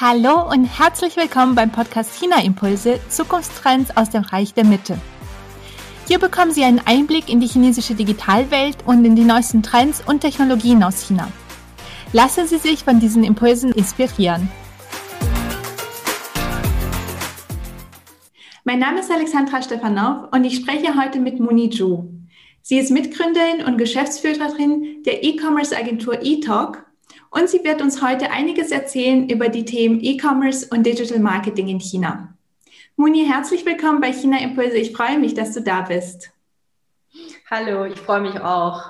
Hallo und herzlich willkommen beim Podcast China Impulse Zukunftstrends aus dem Reich der Mitte. Hier bekommen Sie einen Einblick in die chinesische Digitalwelt und in die neuesten Trends und Technologien aus China. Lassen Sie sich von diesen Impulsen inspirieren. Mein Name ist Alexandra Stefanov und ich spreche heute mit Moni Zhu. Sie ist Mitgründerin und Geschäftsführerin der E-Commerce-Agentur eTalk und sie wird uns heute einiges erzählen über die Themen E-Commerce und Digital Marketing in China. Muni, herzlich willkommen bei China Impulse. Ich freue mich, dass du da bist. Hallo, ich freue mich auch.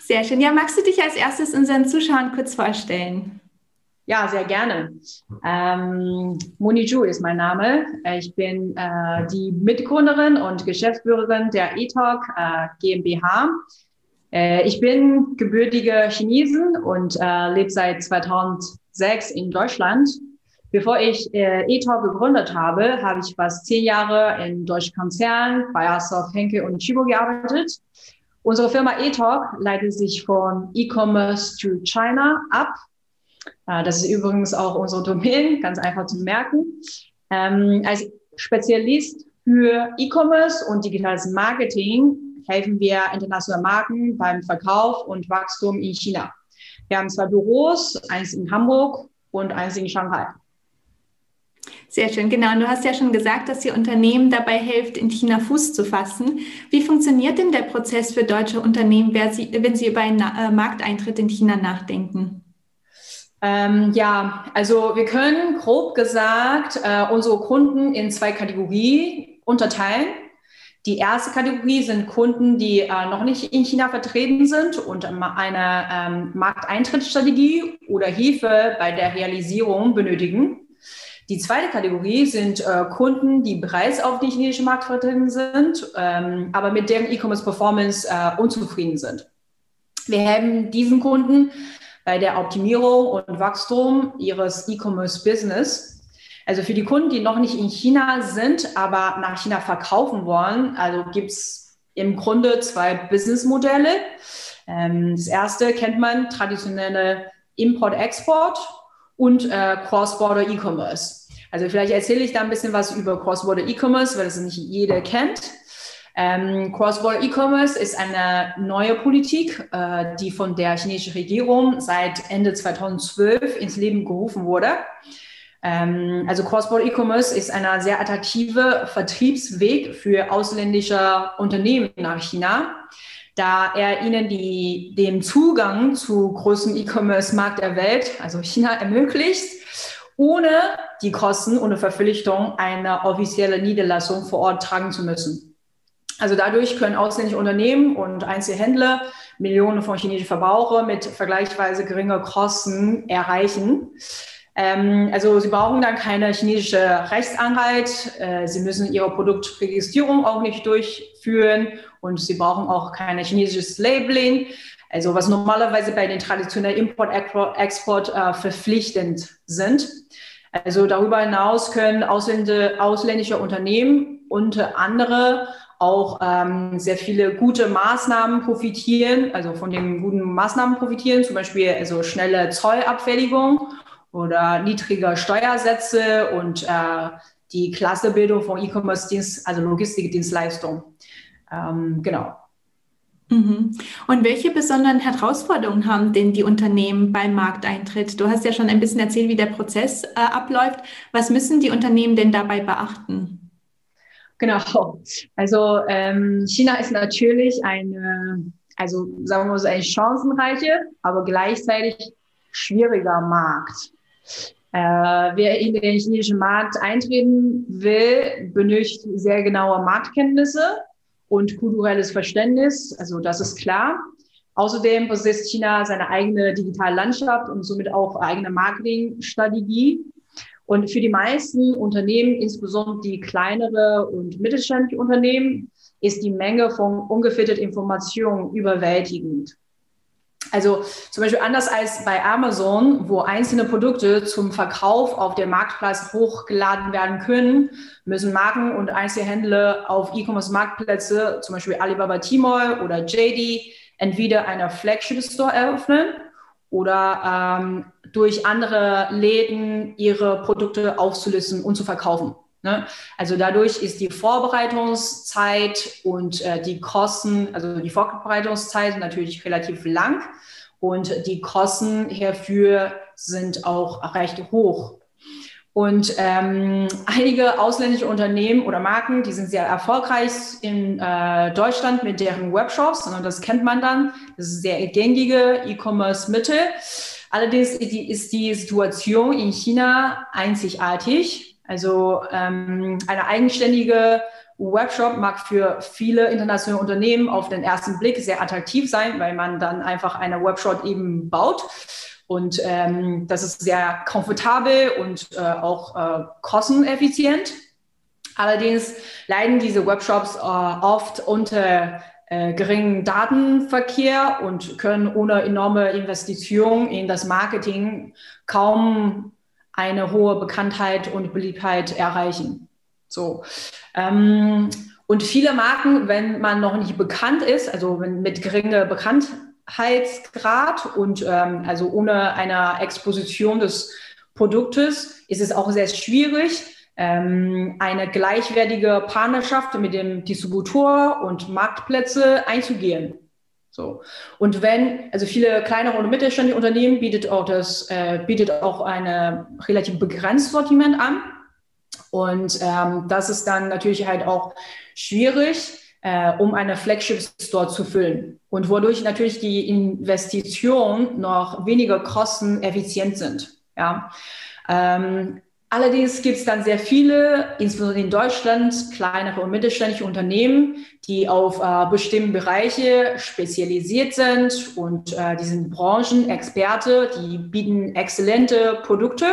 Sehr schön. Ja, magst du dich als erstes unseren Zuschauern kurz vorstellen? Ja, sehr gerne. Ähm, Moni Zhu ist mein Name. Ich bin äh, die Mitgründerin und Geschäftsführerin der eTalk äh, GmbH. Äh, ich bin gebürtige Chinesin und äh, lebe seit 2006 in Deutschland. Bevor ich äh, eTalk gegründet habe, habe ich fast zehn Jahre in deutschen Konzernen, Bayersdorf, Henke und Chibo gearbeitet. Unsere Firma eTalk leitet sich von E-Commerce to China ab. Äh, das ist übrigens auch unsere Domain, ganz einfach zu merken. Ähm, als Spezialist für E-Commerce und digitales Marketing helfen wir internationalen Marken beim Verkauf und Wachstum in China. Wir haben zwei Büros, eins in Hamburg und eins in Shanghai. Sehr schön, genau. Und du hast ja schon gesagt, dass ihr Unternehmen dabei hilft, in China Fuß zu fassen. Wie funktioniert denn der Prozess für deutsche Unternehmen, wenn sie über einen äh, Markteintritt in China nachdenken? Ähm, ja, also wir können grob gesagt äh, unsere Kunden in zwei Kategorien unterteilen. Die erste Kategorie sind Kunden, die äh, noch nicht in China vertreten sind und eine ähm, Markteintrittsstrategie oder Hilfe bei der Realisierung benötigen. Die zweite Kategorie sind äh, Kunden, die bereits auf den chinesischen Markt vertreten sind, ähm, aber mit deren E-Commerce-Performance äh, unzufrieden sind. Wir helfen diesen Kunden bei der Optimierung und Wachstum ihres E-Commerce-Business also für die Kunden, die noch nicht in China sind, aber nach China verkaufen wollen, also gibt es im Grunde zwei Businessmodelle. Ähm, das erste kennt man traditionelle Import-Export und äh, Cross-Border E-Commerce. Also vielleicht erzähle ich da ein bisschen was über Cross-Border E-Commerce, weil das nicht jeder kennt. Ähm, Cross-Border E-Commerce ist eine neue Politik, äh, die von der chinesischen Regierung seit Ende 2012 ins Leben gerufen wurde. Ähm, also Cross-Border E-Commerce ist ein sehr attraktiver Vertriebsweg für ausländische Unternehmen nach China, da er ihnen die, den Zugang zu größten E-Commerce-Markt der Welt, also China, ermöglicht, ohne die Kosten und Verpflichtung einer offiziellen Niederlassung vor Ort tragen zu müssen. Also dadurch können ausländische Unternehmen und Einzelhändler Millionen von chinesischen Verbrauchern mit vergleichsweise geringer Kosten erreichen. Ähm, also Sie brauchen dann keine chinesische Rechtsanhalt. Äh, Sie müssen Ihre Produktregistrierung auch nicht durchführen und Sie brauchen auch kein chinesisches Labeling. Also was normalerweise bei den traditionellen Import-Export äh, verpflichtend sind. Also darüber hinaus können ausländische, ausländische Unternehmen unter anderem auch ähm, sehr viele gute Maßnahmen profitieren, also von den guten Maßnahmen profitieren, zum Beispiel also schnelle Zollabfertigung oder niedrige Steuersätze und äh, die Klassebildung von E-Commerce-Dienst, also Logistikdienstleistung. Ähm, genau. Mhm. Und welche besonderen Herausforderungen haben denn die Unternehmen beim Markteintritt? Du hast ja schon ein bisschen erzählt, wie der Prozess äh, abläuft. Was müssen die Unternehmen denn dabei beachten? Genau. Also ähm, China ist natürlich eine, also sagen wir mal so, eine chancenreiche, aber gleichzeitig schwieriger Markt. Äh, wer in den chinesischen Markt eintreten will, benötigt sehr genaue Marktkenntnisse und kulturelles Verständnis. Also das ist klar. Außerdem besitzt China seine eigene digitale Landschaft und somit auch eigene Marketingstrategie. Und für die meisten Unternehmen, insbesondere die kleinere und mittelständische Unternehmen, ist die Menge von ungefilterten Informationen überwältigend. Also zum Beispiel anders als bei Amazon, wo einzelne Produkte zum Verkauf auf dem Marktplatz hochgeladen werden können, müssen Marken und Einzelhändler auf E-Commerce-Marktplätze, zum Beispiel Alibaba Tmall oder JD, entweder eine Flagship-Store eröffnen oder ähm, durch andere Läden ihre Produkte aufzulisten und zu verkaufen. Ne? Also dadurch ist die Vorbereitungszeit und äh, die Kosten, also die Vorbereitungszeit natürlich relativ lang und die Kosten hierfür sind auch recht hoch. Und ähm, einige ausländische Unternehmen oder Marken, die sind sehr erfolgreich in äh, Deutschland mit deren Webshops. Und das kennt man dann. Das ist sehr gängige E-Commerce-Mittel. Allerdings ist die Situation in China einzigartig. Also ähm, eine eigenständige Webshop mag für viele internationale Unternehmen auf den ersten Blick sehr attraktiv sein, weil man dann einfach eine Webshop eben baut. Und ähm, das ist sehr komfortabel und äh, auch äh, kosteneffizient. Allerdings leiden diese Webshops äh, oft unter äh, geringen Datenverkehr und können ohne enorme Investition in das Marketing kaum eine hohe Bekanntheit und Beliebtheit erreichen. So. Ähm, und viele Marken, wenn man noch nicht bekannt ist, also mit geringer Bekanntheit, Heizgrad und ähm, also ohne eine Exposition des Produktes ist es auch sehr schwierig, ähm, eine gleichwertige Partnerschaft mit dem Distributor und Marktplätze einzugehen. So. Und wenn, also viele kleinere und mittelständische Unternehmen bietet auch das, äh, bietet auch eine relativ begrenztes Sortiment an. Und ähm, das ist dann natürlich halt auch schwierig, äh, um eine Flagship Store zu füllen und wodurch natürlich die Investitionen noch weniger kosteneffizient sind. Ja. Ähm, allerdings gibt es dann sehr viele, insbesondere in Deutschland, kleinere und mittelständische Unternehmen, die auf äh, bestimmte Bereiche spezialisiert sind und äh, die sind Branchenexperte, die bieten exzellente Produkte.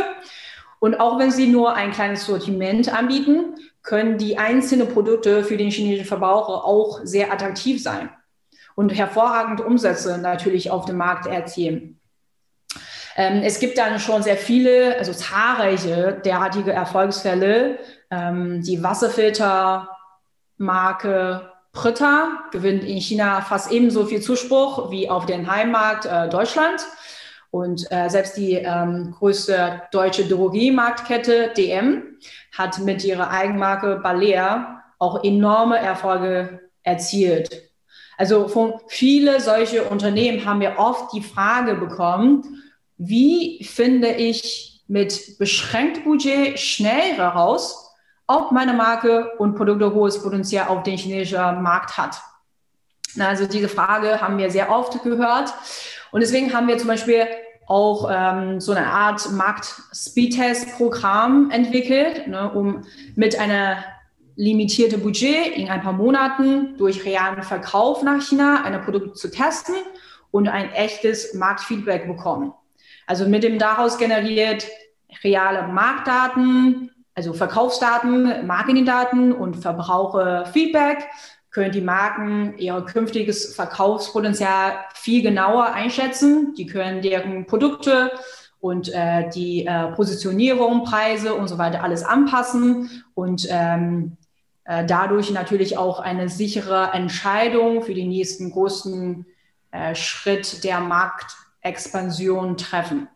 Und auch wenn sie nur ein kleines Sortiment anbieten, können die einzelnen Produkte für den chinesischen Verbraucher auch sehr attraktiv sein und hervorragende Umsätze natürlich auf dem Markt erzielen. Ähm, es gibt dann schon sehr viele, also zahlreiche derartige Erfolgsfälle. Ähm, die Wasserfiltermarke Pritta gewinnt in China fast ebenso viel Zuspruch wie auf den Heimmarkt äh, Deutschland. Und äh, selbst die ähm, größte deutsche Drogeriemarktkette DM hat mit ihrer Eigenmarke Balea auch enorme Erfolge erzielt. Also von viele solche Unternehmen haben wir oft die Frage bekommen, wie finde ich mit beschränktem Budget schnell heraus, ob meine Marke und Produkte hohes Potenzial auf den chinesischen Markt hat. Also diese Frage haben wir sehr oft gehört. Und deswegen haben wir zum Beispiel auch ähm, so eine Art Markt-Speedtest-Programm entwickelt, ne, um mit einer limitierten Budget in ein paar Monaten durch realen Verkauf nach China eine Produkte zu testen und ein echtes Marktfeedback bekommen. Also mit dem daraus generiert reale Marktdaten, also Verkaufsdaten, Marketingdaten und Verbraucherfeedback können die Marken ihr künftiges Verkaufspotenzial viel genauer einschätzen. Die können deren Produkte und äh, die äh, Positionierung, Preise und so weiter alles anpassen und ähm, äh, dadurch natürlich auch eine sichere Entscheidung für den nächsten großen äh, Schritt der Marktexpansion treffen.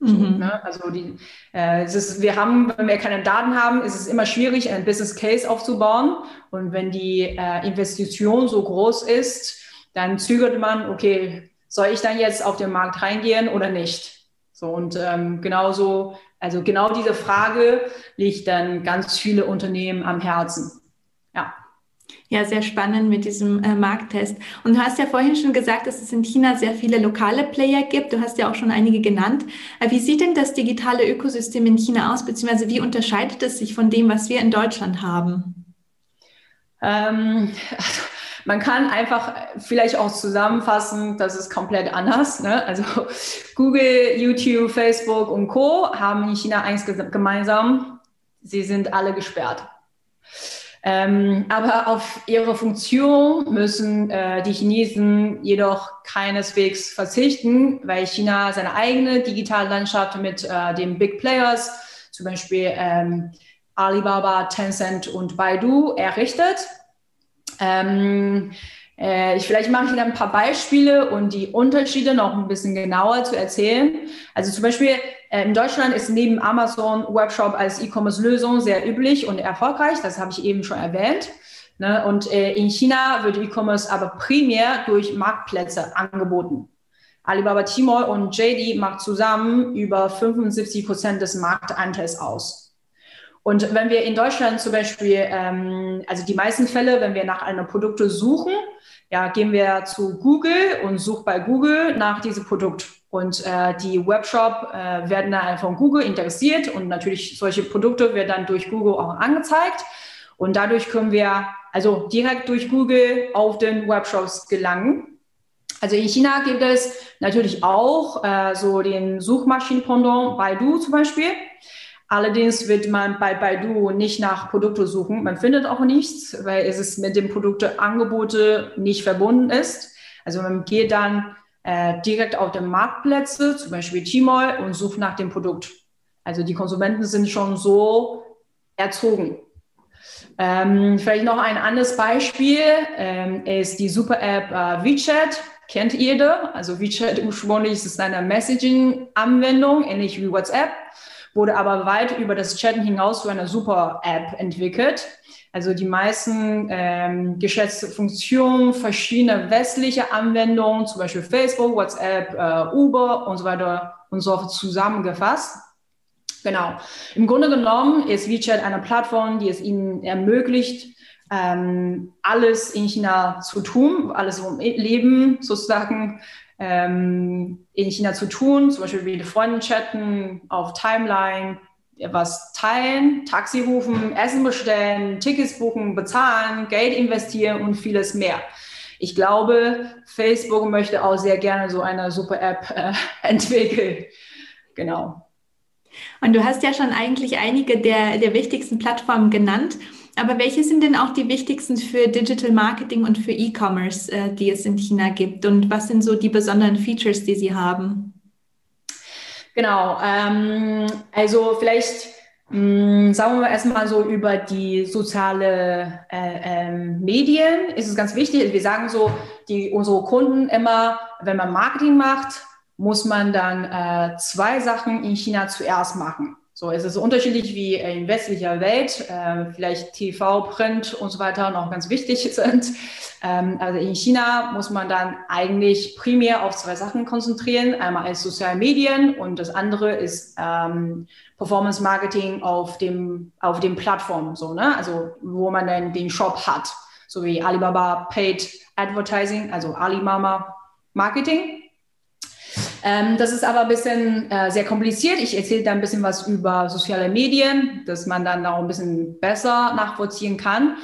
Mhm. Ne? Also die, äh, es ist, wir haben, wenn wir keine Daten haben, ist es immer schwierig, ein Business Case aufzubauen. Und wenn die äh, Investition so groß ist, dann zögert man, okay, soll ich dann jetzt auf den Markt reingehen oder nicht? So und ähm, genauso, also genau diese Frage liegt dann ganz viele Unternehmen am Herzen. Ja. Sehr spannend mit diesem äh, Markttest. Und du hast ja vorhin schon gesagt, dass es in China sehr viele lokale Player gibt. Du hast ja auch schon einige genannt. Äh, wie sieht denn das digitale Ökosystem in China aus, beziehungsweise wie unterscheidet es sich von dem, was wir in Deutschland haben? Ähm, also man kann einfach vielleicht auch zusammenfassen, das ist komplett anders. Ne? Also Google, YouTube, Facebook und Co. haben in China eins gemeinsam. Sie sind alle gesperrt. Ähm, aber auf ihre Funktion müssen äh, die Chinesen jedoch keineswegs verzichten, weil China seine eigene digitale Landschaft mit äh, den Big Players, zum Beispiel ähm, Alibaba, Tencent und Baidu, errichtet. Ähm, Äh, ich, vielleicht mache ich Ihnen ein paar Beispiele und die Unterschiede noch ein bisschen genauer zu erzählen. Also zum Beispiel äh, in Deutschland ist neben Amazon Webshop als E-Commerce-Lösung sehr üblich und erfolgreich. Das habe ich eben schon erwähnt. Ne? Und äh, in China wird E-Commerce aber primär durch Marktplätze angeboten. Alibaba Tmall und JD macht zusammen über 75 Prozent des Marktanteils aus. Und wenn wir in Deutschland zum Beispiel, ähm, also die meisten Fälle, wenn wir nach einem Produkt suchen, ja, gehen wir zu Google und suchen bei Google nach diesem Produkt. Und äh, die Webshop äh, werden dann von Google interessiert und natürlich solche Produkte werden dann durch Google auch angezeigt. Und dadurch können wir also direkt durch Google auf den Webshops gelangen. Also in China gibt es natürlich auch äh, so den Suchmaschinenpendant Baidu zum Beispiel. Allerdings wird man bei Baidu nicht nach Produkten suchen. Man findet auch nichts, weil es mit dem Produkteangebote nicht verbunden ist. Also man geht dann äh, direkt auf den Marktplätze, zum Beispiel Tmall, und sucht nach dem Produkt. Also die Konsumenten sind schon so erzogen. Ähm, vielleicht noch ein anderes Beispiel ähm, ist die Super-App äh, WeChat. Kennt jeder. Also WeChat ursprünglich ist eine Messaging-Anwendung, ähnlich wie WhatsApp wurde aber weit über das Chatten hinaus zu einer Super-App entwickelt. Also die meisten ähm, geschätzte Funktionen verschiedener westliche Anwendungen, zum Beispiel Facebook, WhatsApp, äh, Uber und so weiter und so fort zusammengefasst. Genau. Im Grunde genommen ist WeChat eine Plattform, die es Ihnen ermöglicht, ähm, alles in China zu tun, alles im Leben sozusagen ähm, in China zu tun, zum Beispiel mit Freunden chatten, auf Timeline, was teilen, Taxi rufen, Essen bestellen, Tickets buchen, bezahlen, Geld investieren und vieles mehr. Ich glaube, Facebook möchte auch sehr gerne so eine super App äh, entwickeln. Genau. Und du hast ja schon eigentlich einige der, der wichtigsten Plattformen genannt. Aber welche sind denn auch die wichtigsten für Digital Marketing und für E-Commerce, äh, die es in China gibt? Und was sind so die besonderen Features, die sie haben? Genau, ähm, also vielleicht mh, mm, sagen wir erstmal so über die soziale äh, ähm, Medien ist es ganz wichtig. Wir sagen so, die unsere Kunden immer, wenn man Marketing macht, muss man dann äh, zwei Sachen in China zuerst machen. So, es ist unterschiedlich wie in westlicher Welt, äh, vielleicht TV, Print und so weiter noch ganz wichtig sind. Ähm, also in China muss man dann eigentlich primär auf zwei Sachen konzentrieren. Einmal als soziale Medien und das andere ist ähm, Performance Marketing auf dem, auf dem Plattform, so, ne? Also, wo man dann den Shop hat. So wie Alibaba Paid Advertising, also Alimama Marketing. Ähm, das ist aber ein bisschen äh, sehr kompliziert. Ich erzähle da ein bisschen was über soziale Medien, dass man dann auch ein bisschen besser nachvollziehen kann.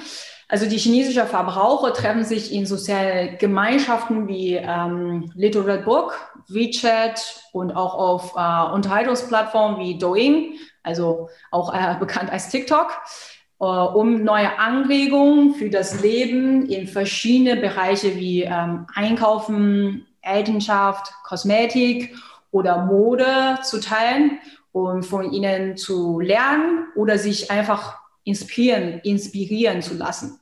Also die chinesischen Verbraucher treffen sich in sozialen Gemeinschaften wie ähm, Little Red Book, WeChat und auch auf äh, Unterhaltungsplattformen wie Douyin, also auch äh, bekannt als TikTok, äh, um neue Anregungen für das Leben in verschiedene Bereiche wie ähm, Einkaufen, Elternschaft, Kosmetik oder Mode zu teilen um von ihnen zu lernen oder sich einfach inspirieren, inspirieren zu lassen.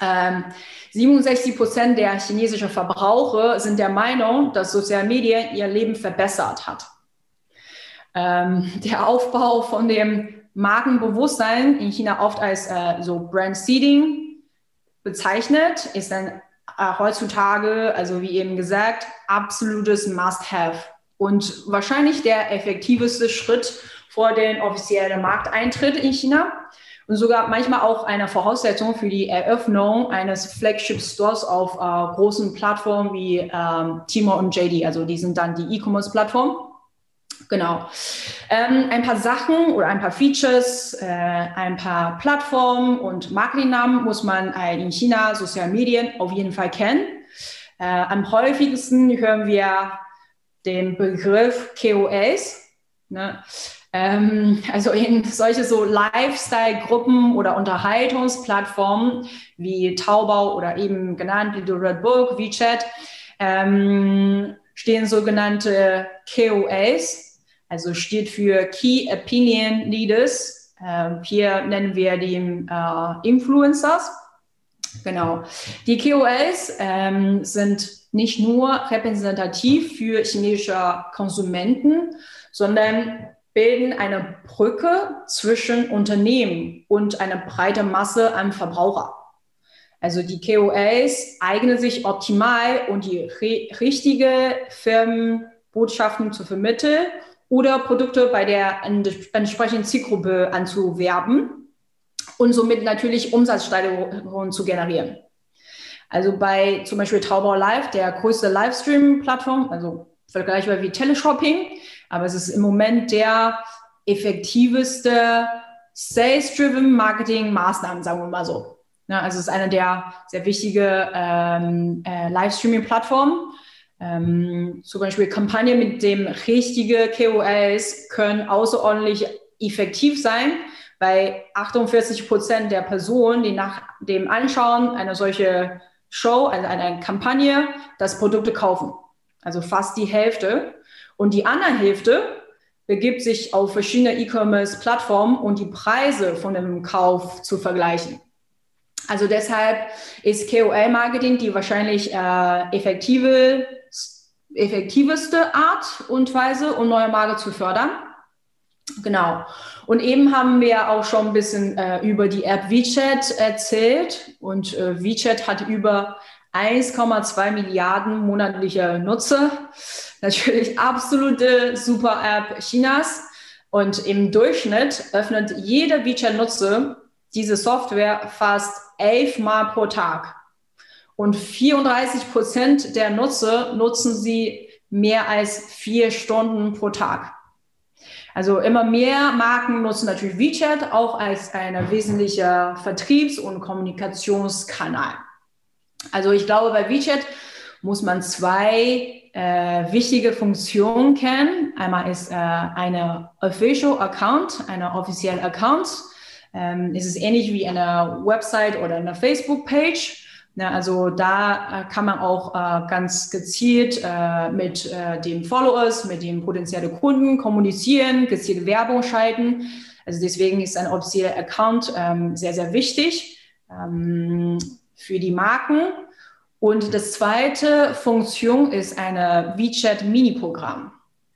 Ähm, 67 Prozent der chinesischen Verbraucher sind der Meinung, dass Soziale Medien ihr Leben verbessert hat. Ähm, der Aufbau von dem Markenbewusstsein in China oft als äh, so Brand Seeding bezeichnet, ist ein äh, heutzutage, also wie eben gesagt, absolutes Must-Have und wahrscheinlich der effektivste Schritt vor den offiziellen Markteintritt in China und sogar manchmal auch eine Voraussetzung für die Eröffnung eines Flagship Stores auf äh, großen Plattformen wie ähm, Tmall und JD. Also die sind dann die E-Commerce-Plattformen. Genau. Ähm, ein paar Sachen oder ein paar Features, äh, ein paar Plattformen und Marketingnamen muss man äh, in China, sozialen Medien auf jeden Fall kennen. Äh, am häufigsten hören wir den Begriff KOS. Ne? Ähm, also in solche so Lifestyle-Gruppen oder Unterhaltungsplattformen wie Taubau oder eben genannt Little Red Book, WeChat, ähm, stehen sogenannte KOS, also steht für Key Opinion Leaders. Ähm, hier nennen wir die äh, Influencers. Genau. Die KOLs ähm, sind nicht nur repräsentativ für chinesische Konsumenten, sondern bilden eine Brücke zwischen Unternehmen und einer breiten Masse an Verbraucher. Also die KOLs eignen sich optimal, um die richtige Firmenbotschaften zu vermitteln oder Produkte bei der entsprechenden Zielgruppe anzuwerben und somit natürlich Umsatzsteigerungen zu generieren. Also bei zum Beispiel Taobao Live, der größte Livestream-Plattform, also vergleichbar wie Teleshopping, aber es ist im Moment der effektiveste Sales-Driven Marketing-Maßnahmen, sagen wir mal so. Also es ist eine der sehr wichtige ähm, äh, Livestreaming-Plattformen. Ähm, zum Beispiel Kampagnen mit dem richtigen KOLs können außerordentlich effektiv sein, weil 48 Prozent der Personen, die nach dem Anschauen einer solche Show, also eine Kampagne, das Produkte kaufen. Also fast die Hälfte. Und die andere Hälfte begibt sich auf verschiedene E-Commerce-Plattformen und die Preise von dem Kauf zu vergleichen. Also deshalb ist KOL-Marketing die wahrscheinlich äh, effektive, effektiveste Art und Weise, um neue Marke zu fördern. Genau. Und eben haben wir auch schon ein bisschen äh, über die App WeChat erzählt. Und äh, WeChat hat über 1,2 Milliarden monatliche Nutzer. Natürlich absolute super App Chinas. Und im Durchschnitt öffnet jeder WeChat-Nutzer diese Software fast elfmal pro Tag. Und 34 Prozent der Nutzer nutzen sie mehr als vier Stunden pro Tag. Also immer mehr Marken nutzen natürlich WeChat auch als ein wesentlicher Vertriebs- und Kommunikationskanal. Also ich glaube, bei WeChat muss man zwei äh, wichtige Funktionen kennen. Einmal ist äh, eine Official Account, eine offizielle Account. Ähm, es ist ähnlich wie eine Website oder eine Facebook-Page. Ja, also da äh, kann man auch äh, ganz gezielt äh, mit äh, den Followers, mit den potenziellen Kunden kommunizieren, gezielte Werbung schalten. Also deswegen ist ein offizieller Account ähm, sehr, sehr wichtig ähm, für die Marken. Und das zweite Funktion ist eine WeChat Mini-Programm.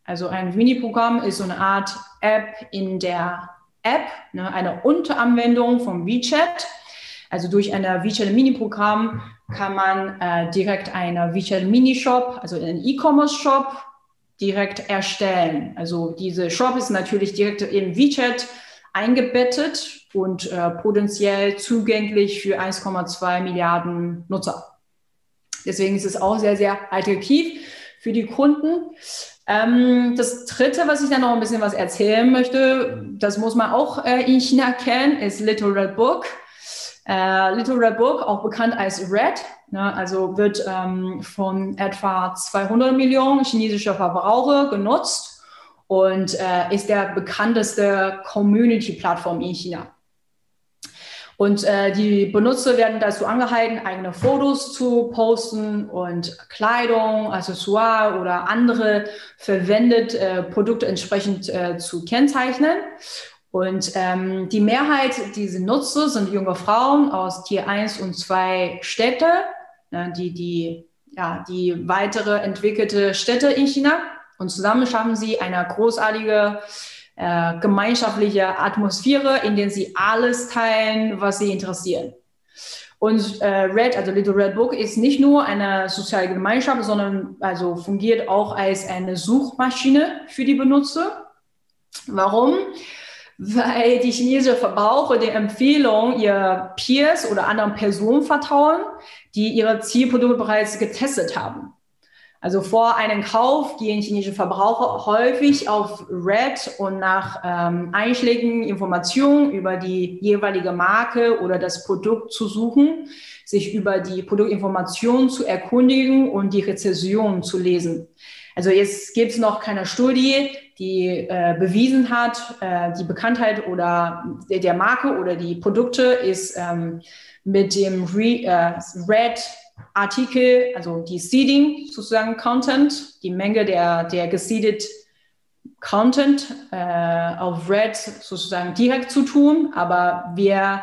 Also ein Mini-Programm ist so eine Art App in der App, ne, eine Unteranwendung von WeChat. Also durch ein WeChat Mini-Programm kann man äh, direkt einen WeChat Mini-Shop, also einen E-Commerce-Shop, direkt erstellen. Also diese Shop ist natürlich direkt in WeChat eingebettet und äh, potenziell zugänglich für 1,2 Milliarden Nutzer. Deswegen ist es auch sehr, sehr attraktiv für die Kunden. Ähm, das dritte, was ich dann noch ein bisschen was erzählen möchte, das muss man auch äh, in China kennen, ist Little Red Book. Äh, Little Red Book, auch bekannt als Red, ne, also wird ähm, von etwa 200 Millionen chinesischer Verbraucher genutzt und äh, ist der bekannteste Community-Plattform in China. Und äh, die Benutzer werden dazu angehalten, eigene Fotos zu posten und Kleidung, Accessoire oder andere verwendet äh, Produkte entsprechend äh, zu kennzeichnen. Und ähm, die Mehrheit dieser Nutzer sind junge Frauen aus Tier 1 und 2 Städte, ne, die, die, ja, die weitere entwickelte Städte in China. Und zusammen schaffen sie eine großartige äh, gemeinschaftliche Atmosphäre, in der sie alles teilen, was sie interessieren. Und äh, Red, also Little Red Book, ist nicht nur eine soziale Gemeinschaft, sondern also fungiert auch als eine Suchmaschine für die Benutzer. Warum? Weil die chinesischen Verbraucher der Empfehlung ihrer Peers oder anderen Personen vertrauen, die ihre Zielprodukte bereits getestet haben. Also vor einem Kauf gehen chinesische Verbraucher häufig auf Red und nach ähm, einschlägigen Informationen über die jeweilige Marke oder das Produkt zu suchen, sich über die Produktinformationen zu erkundigen und die Rezession zu lesen. Also jetzt gibt es noch keine Studie, die äh, bewiesen hat, äh, die Bekanntheit oder der Marke oder die Produkte ist ähm, mit dem Re, äh, Red Artikel, also die Seeding sozusagen Content, die Menge der, der geseedet Content äh, auf Red sozusagen direkt zu tun, aber wir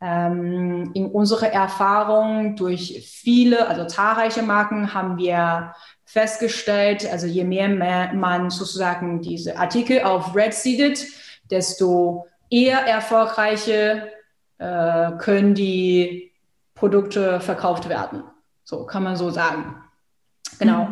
Ähm, in unserer Erfahrung durch viele, also zahlreiche Marken haben wir festgestellt, also je mehr man sozusagen diese Artikel auf Red seedet, desto eher erfolgreiche äh, können die Produkte verkauft werden. So kann man so sagen. Genau.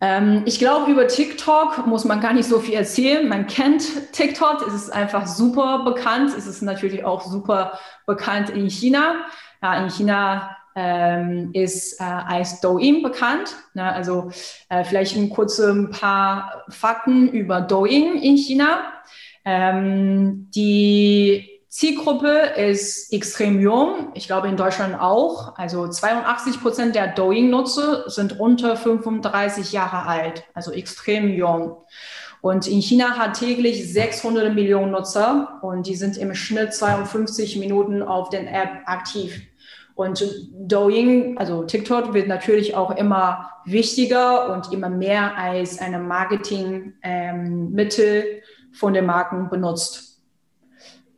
Ähm, ich glaube, über TikTok muss man gar nicht so viel erzählen. Man kennt TikTok, es ist einfach super bekannt. Es ist natürlich auch super bekannt in China. Ja, in China ähm, ist äh, als Douyin bekannt. Ne? Also äh, vielleicht ein kurze ein paar Fakten über Douyin in China. Ähm, die Zielgruppe ist extrem jung. Ich glaube in Deutschland auch. Also 82 Prozent der Douyin-Nutzer sind unter 35 Jahre alt, also extrem jung. Und in China hat täglich 600 Millionen Nutzer und die sind im Schnitt 52 Minuten auf den App aktiv. Und Douyin, also TikTok, wird natürlich auch immer wichtiger und immer mehr als eine Marketingmittel ähm, von den Marken benutzt.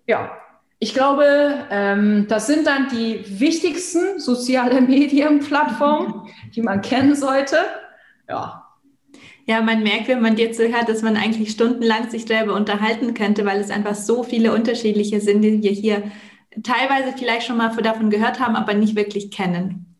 Ja, ich glaube, ähm, das sind dann die wichtigsten sozialen Medienplattformen, die man kennen sollte. Ja. Ja, man merkt, wenn man dir zuhört, dass man eigentlich stundenlang sich darüber unterhalten könnte, weil es einfach so viele unterschiedliche sind, die wir hier teilweise vielleicht schon mal davon gehört haben, aber nicht wirklich kennen.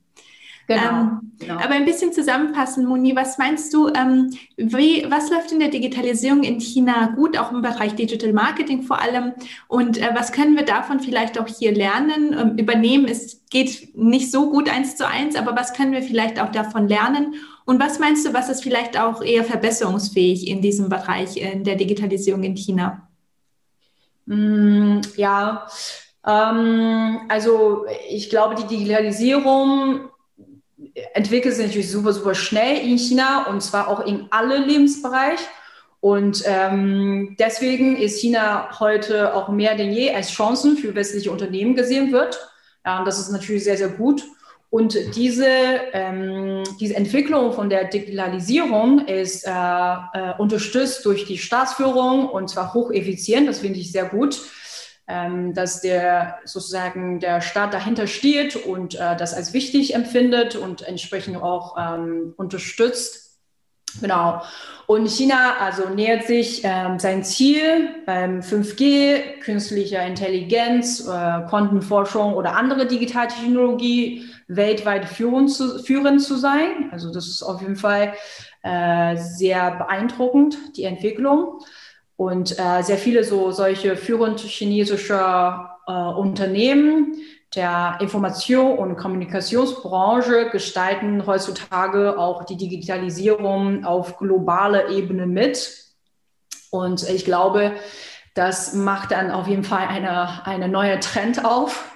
Genau, ähm, genau. Aber ein bisschen zusammenfassen, Moni, was meinst du, ähm, wie, was läuft in der Digitalisierung in China gut, auch im Bereich Digital Marketing vor allem? Und äh, was können wir davon vielleicht auch hier lernen, ähm, übernehmen? Es geht nicht so gut eins zu eins, aber was können wir vielleicht auch davon lernen? Und was meinst du, was ist vielleicht auch eher verbesserungsfähig in diesem Bereich in der Digitalisierung in China? Mm, ja, ähm, also ich glaube, die Digitalisierung entwickelt sich natürlich super, super schnell in China und zwar auch in alle Lebensbereiche. Und ähm, deswegen ist China heute auch mehr denn je als Chancen für westliche Unternehmen gesehen wird. Ja, und das ist natürlich sehr, sehr gut. Und diese, ähm, diese Entwicklung von der Digitalisierung ist äh, äh, unterstützt durch die Staatsführung und zwar hocheffizient. Das finde ich sehr gut ähm, dass der sozusagen der Staat dahinter steht und äh, das als wichtig empfindet und entsprechend auch ähm, unterstützt. Genau. Und China also nähert sich ähm, sein Ziel beim 5G, künstlicher Intelligenz, äh, Quantenforschung oder andere Digitaltechnologie weltweit führend zu, führend zu sein. Also das ist auf jeden Fall äh, sehr beeindruckend, die Entwicklung. Und äh, sehr viele so solche führende chinesische äh, Unternehmen der Information- und Kommunikationsbranche gestalten heutzutage auch die Digitalisierung auf globaler Ebene mit. Und ich glaube, das macht dann auf jeden Fall eine, eine neue Trend auf.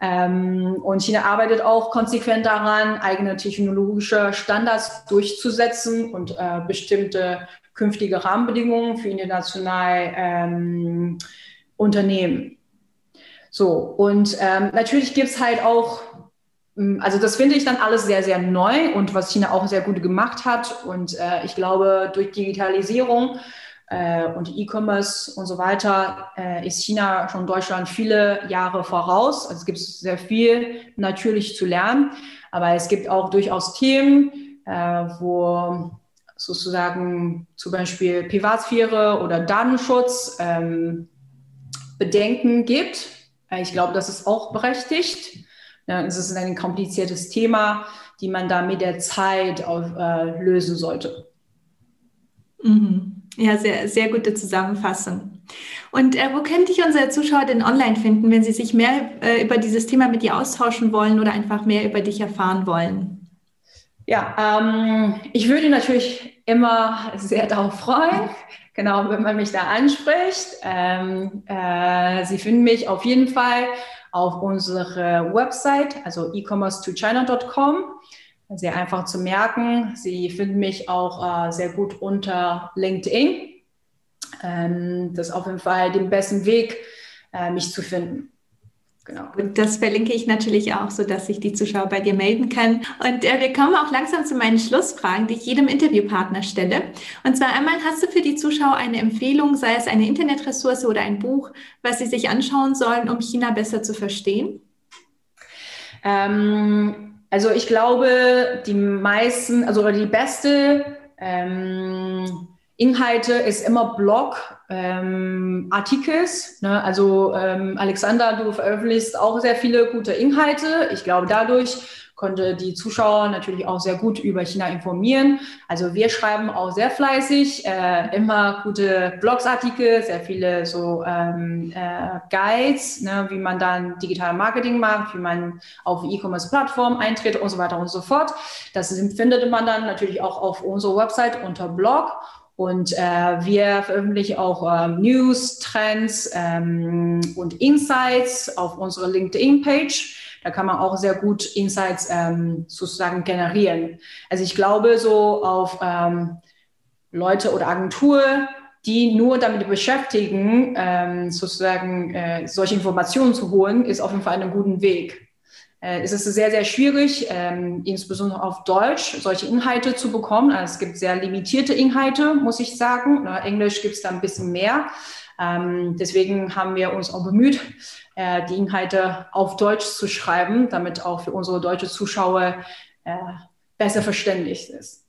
Ähm, und China arbeitet auch konsequent daran, eigene technologische Standards durchzusetzen und äh, bestimmte künftige Rahmenbedingungen für internationale ähm, Unternehmen. So, und ähm, natürlich gibt es halt auch, hm, also das finde ich dann alles sehr, sehr neu und was China auch sehr gut gemacht hat. Und äh, ich glaube, durch Digitalisierung äh, und E-Commerce und so weiter äh, ist China schon Deutschland viele Jahre voraus. Also es gibt sehr viel natürlich zu lernen, aber es gibt auch durchaus Themen, äh, wo sozusagen zum Beispiel Privatsphäre oder Datenschutz ähm, Bedenken gibt. Äh, ich glaube, das ist auch berechtigt. Es ist ein kompliziertes Thema, die man da mit der Zeit auf, äh, lösen sollte. Mhm. Ja, sehr, sehr gute Zusammenfassung. Und äh, wo können dich unsere Zuschauer denn online finden, wenn sie sich mehr äh, über dieses Thema mit dir austauschen wollen oder einfach mehr über dich erfahren wollen? Ja, ähm, ich würde natürlich immer sehr darauf freuen, genau, wenn man mich da anspricht. Ähm, äh, Sie finden mich auf jeden Fall auf unserer Website, also ecommerce2china.com. Sehr einfach zu merken. Sie finden mich auch äh, sehr gut unter LinkedIn. Ähm, das ist auf jeden Fall den besten Weg, äh, mich zu finden. Genau. Und das verlinke ich natürlich auch, so dass sich die Zuschauer bei dir melden können. Und äh, wir kommen auch langsam zu meinen Schlussfragen, die ich jedem Interviewpartner stelle. Und zwar einmal hast du für die Zuschauer eine Empfehlung, sei es eine Internetressource oder ein Buch, was sie sich anschauen sollen, um China besser zu verstehen? Ähm, also ich glaube, die meisten, also oder die beste ähm, Inhalte ist immer Blog ähm, Artikels. Ne? Also ähm, Alexander, du veröffentlichst auch sehr viele gute Inhalte. Ich glaube, dadurch konnte die Zuschauer natürlich auch sehr gut über China informieren. Also wir schreiben auch sehr fleißig, äh, immer gute Blogsartikel, sehr viele so ähm, äh, Guides, ne, wie man dann digital Marketing macht, wie man auf E-Commerce-Plattformen eintritt und so weiter und so fort. Das findet man dann natürlich auch auf unserer Website unter Blog. Und äh, wir veröffentlichen auch ähm, News, Trends ähm, und Insights auf unserer LinkedIn-Page. Da kann man auch sehr gut Insights ähm, sozusagen generieren. Also ich glaube, so auf ähm, Leute oder Agentur, die nur damit beschäftigen, ähm, sozusagen äh, solche Informationen zu holen, ist auf jeden Fall einen guten Weg äh, ist es sehr, sehr schwierig, ähm, insbesondere auf Deutsch, solche Inhalte zu bekommen. Also es gibt sehr limitierte Inhalte, muss ich sagen. Na, Englisch gibt es da ein bisschen mehr. Ähm, deswegen haben wir uns auch bemüht, äh, die Inhalte auf Deutsch zu schreiben, damit auch für unsere deutsche Zuschauer äh, besser verständlich ist.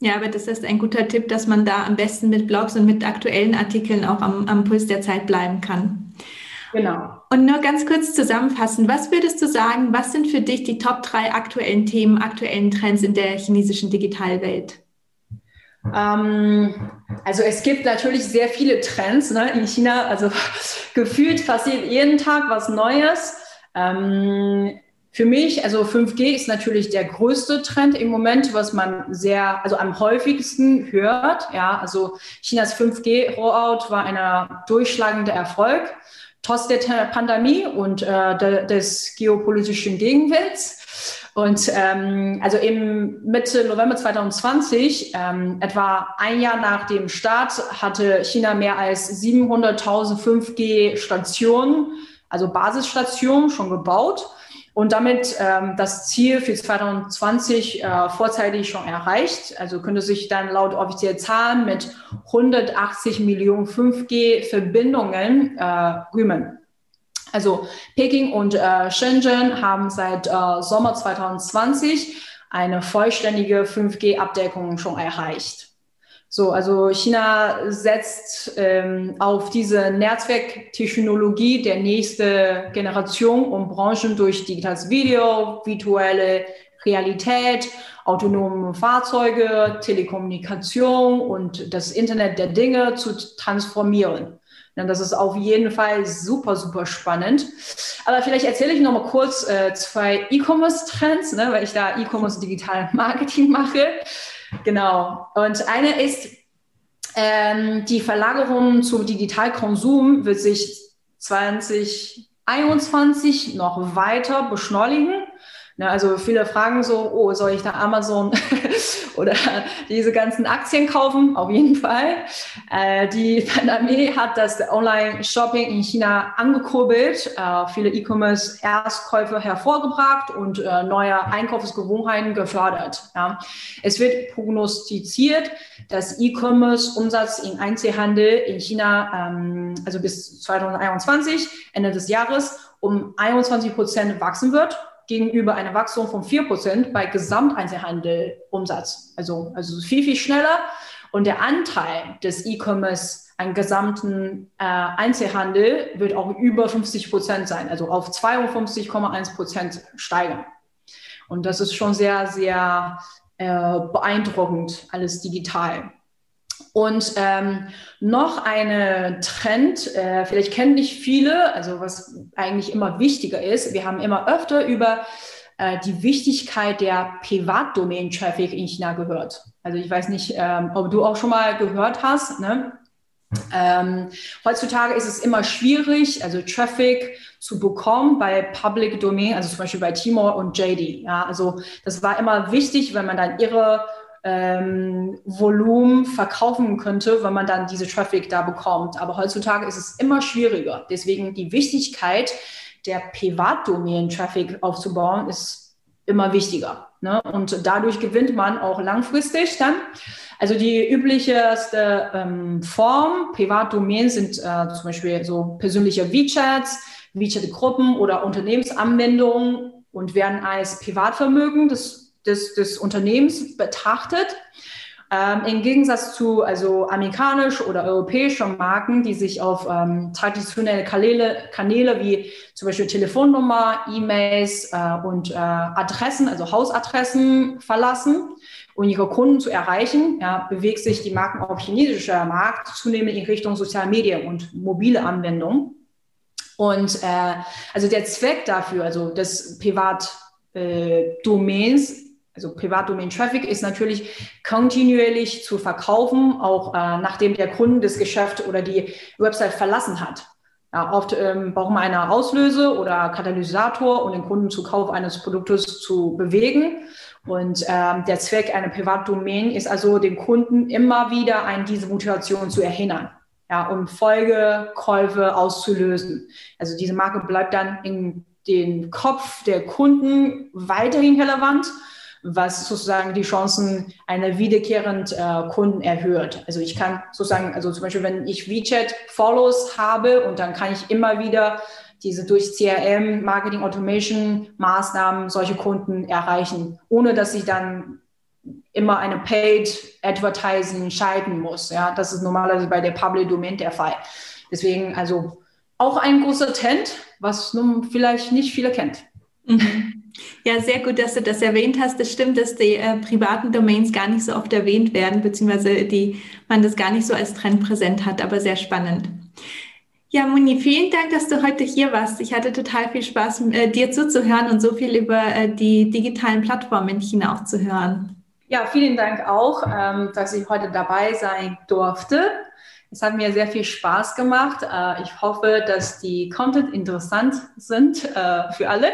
Ja, aber das ist ein guter Tipp, dass man da am besten mit Blogs und mit aktuellen Artikeln auch am, am Puls der Zeit bleiben kann. Genau. Und nur ganz kurz zusammenfassen, was würdest du sagen, was sind für dich die Top drei aktuellen Themen, aktuellen Trends in der chinesischen Digitalwelt? Ähm, also es gibt natürlich sehr viele Trends ne, in China. Also gefühlt passiert jeden Tag was Neues. Ähm, für mich, also 5G ist natürlich der größte Trend im Moment, was man sehr, also am häufigsten hört. Ja, also Chinas 5G-Rollout war ein durchschlagender Erfolg trotz der Pandemie und äh, de, des geopolitischen Gegenwills. Und ähm, also im Mitte November 2020, ähm, etwa ein Jahr nach dem Start, hatte China mehr als 700.000 5G-Stationen, also Basisstationen, schon gebaut und damit ähm, das Ziel für 2020 äh, vorzeitig schon erreicht. Also könnte sich dann laut offiziellen Zahlen mit 180 Millionen 5G-Verbindungen äh, rühmen. Also Peking und äh, Shenzhen haben seit äh, Sommer 2020 eine vollständige 5G-Abdeckung schon erreicht. So, also China setzt ähm, auf diese Netzwerktechnologie der nächste Generation und Branchen durch digitales Video, virtuelle Realität, autonome Fahrzeuge, Telekommunikation und das Internet der Dinge zu transformieren. Ja, das ist auf jeden Fall super, super spannend. Aber vielleicht erzähle ich noch mal kurz äh, zwei E-Commerce-Trends, ne, weil ich da E-Commerce Digital Marketing mache. Genau. Und eine ist, ähm, die Verlagerung zum Digitalkonsum wird sich 2021 noch weiter beschleunigen. Also viele fragen so, oh, soll ich da Amazon oder diese ganzen Aktien kaufen? Auf jeden Fall. Äh, die Pandemie hat das Online-Shopping in China angekurbelt, äh, viele E-Commerce-Erstkäufe hervorgebracht und äh, neue Einkaufsgewohnheiten gefördert. Es wird prognostiziert, dass E-Commerce-Umsatz im Einzelhandel in China, ähm, also bis 2021, Ende des Jahres, um 21 Prozent wachsen wird gegenüber einer Wachstum von 4% bei Gesamteinzelhandelumsatz. Also, also viel, viel schneller. Und der Anteil des E-Commerce an gesamten äh, Einzelhandel wird auch über 50 Prozent sein, also auf 52,1 Prozent steigern. Und das ist schon sehr, sehr äh, beeindruckend, alles digital. Und ähm, noch eine Trend, äh, vielleicht kennen nicht viele, also was eigentlich immer wichtiger ist, wir haben immer öfter über äh, die Wichtigkeit der Privatdomain-Traffic in China gehört. Also ich weiß nicht, ähm, ob du auch schon mal gehört hast. Ne? Ähm, heutzutage ist es immer schwierig, also Traffic zu bekommen bei Public Domain, also zum Beispiel bei Timor und JD. Ja, also das war immer wichtig, wenn man dann ihre ähm, Volumen verkaufen könnte, wenn man dann diese Traffic da bekommt. Aber heutzutage ist es immer schwieriger. Deswegen die Wichtigkeit der Privatdomain-Traffic aufzubauen, ist immer wichtiger. Ne? Und dadurch gewinnt man auch langfristig dann. Also die üblichste ähm, Form Privatdomains sind äh, zum Beispiel so persönliche WeChats, WeChat-Gruppen oder Unternehmensanwendungen und werden als Privatvermögen des, des, des Unternehmens betrachtet. Ähm, Im Gegensatz zu also amerikanisch oder europäische Marken, die sich auf ähm, traditionelle Kanäle, Kanäle wie zum Beispiel Telefonnummer, E-Mails äh, und äh, Adressen, also Hausadressen verlassen, um ihre Kunden zu erreichen, ja, bewegt sich die Marken auf chinesischer Markt zunehmend in Richtung Soziale Medien und mobile Anwendungen. Und äh, also der Zweck dafür, also des Privatdomains, also Privatdomain-Traffic ist natürlich kontinuierlich zu verkaufen, auch äh, nachdem der Kunde das Geschäft oder die Website verlassen hat. Ja, oft ähm, braucht man eine Auslöse oder Katalysator, um den Kunden zu Kauf eines Produktes zu bewegen. Und ähm, der Zweck einer Privatdomain ist also, den Kunden immer wieder an diese Motivation zu erinnern ja, um Folgekäufe auszulösen. Also diese Marke bleibt dann in den Kopf der Kunden weiterhin relevant, was sozusagen die Chancen einer wiederkehrenden äh, Kunden erhöht. Also ich kann sozusagen, also zum Beispiel, wenn ich WeChat Follows habe und dann kann ich immer wieder diese durch CRM, Marketing Automation Maßnahmen solche Kunden erreichen, ohne dass ich dann immer eine Paid Advertising schalten muss. Ja, das ist normalerweise bei der Public Domain der Fall. Deswegen also auch ein großer Trend, was nun vielleicht nicht viele kennt. Mhm. Ja, sehr gut, dass du das erwähnt hast. Das stimmt, dass die äh, privaten Domains gar nicht so oft erwähnt werden, beziehungsweise die, man das gar nicht so als Trend präsent hat, aber sehr spannend. Ja, Moni, vielen Dank, dass du heute hier warst. Ich hatte total viel Spaß, äh, dir zuzuhören und so viel über äh, die digitalen Plattformen in China auch zu hören. Ja, vielen Dank auch, ähm, dass ich heute dabei sein durfte. Es hat mir sehr viel Spaß gemacht. Äh, ich hoffe, dass die Content interessant sind äh, für alle.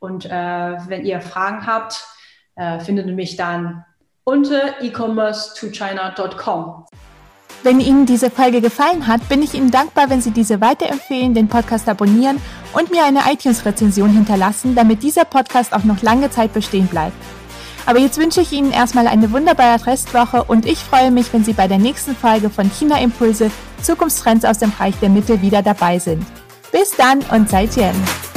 Und äh, wenn ihr Fragen habt, äh, findet ihr mich dann unter ecommerce2china.com. Wenn Ihnen diese Folge gefallen hat, bin ich Ihnen dankbar, wenn Sie diese weiterempfehlen, den Podcast abonnieren und mir eine iTunes-Rezension hinterlassen, damit dieser Podcast auch noch lange Zeit bestehen bleibt. Aber jetzt wünsche ich Ihnen erstmal eine wunderbare Restwoche und ich freue mich, wenn Sie bei der nächsten Folge von China Impulse Zukunftstrends aus dem Reich der Mittel wieder dabei sind. Bis dann und seid Jen.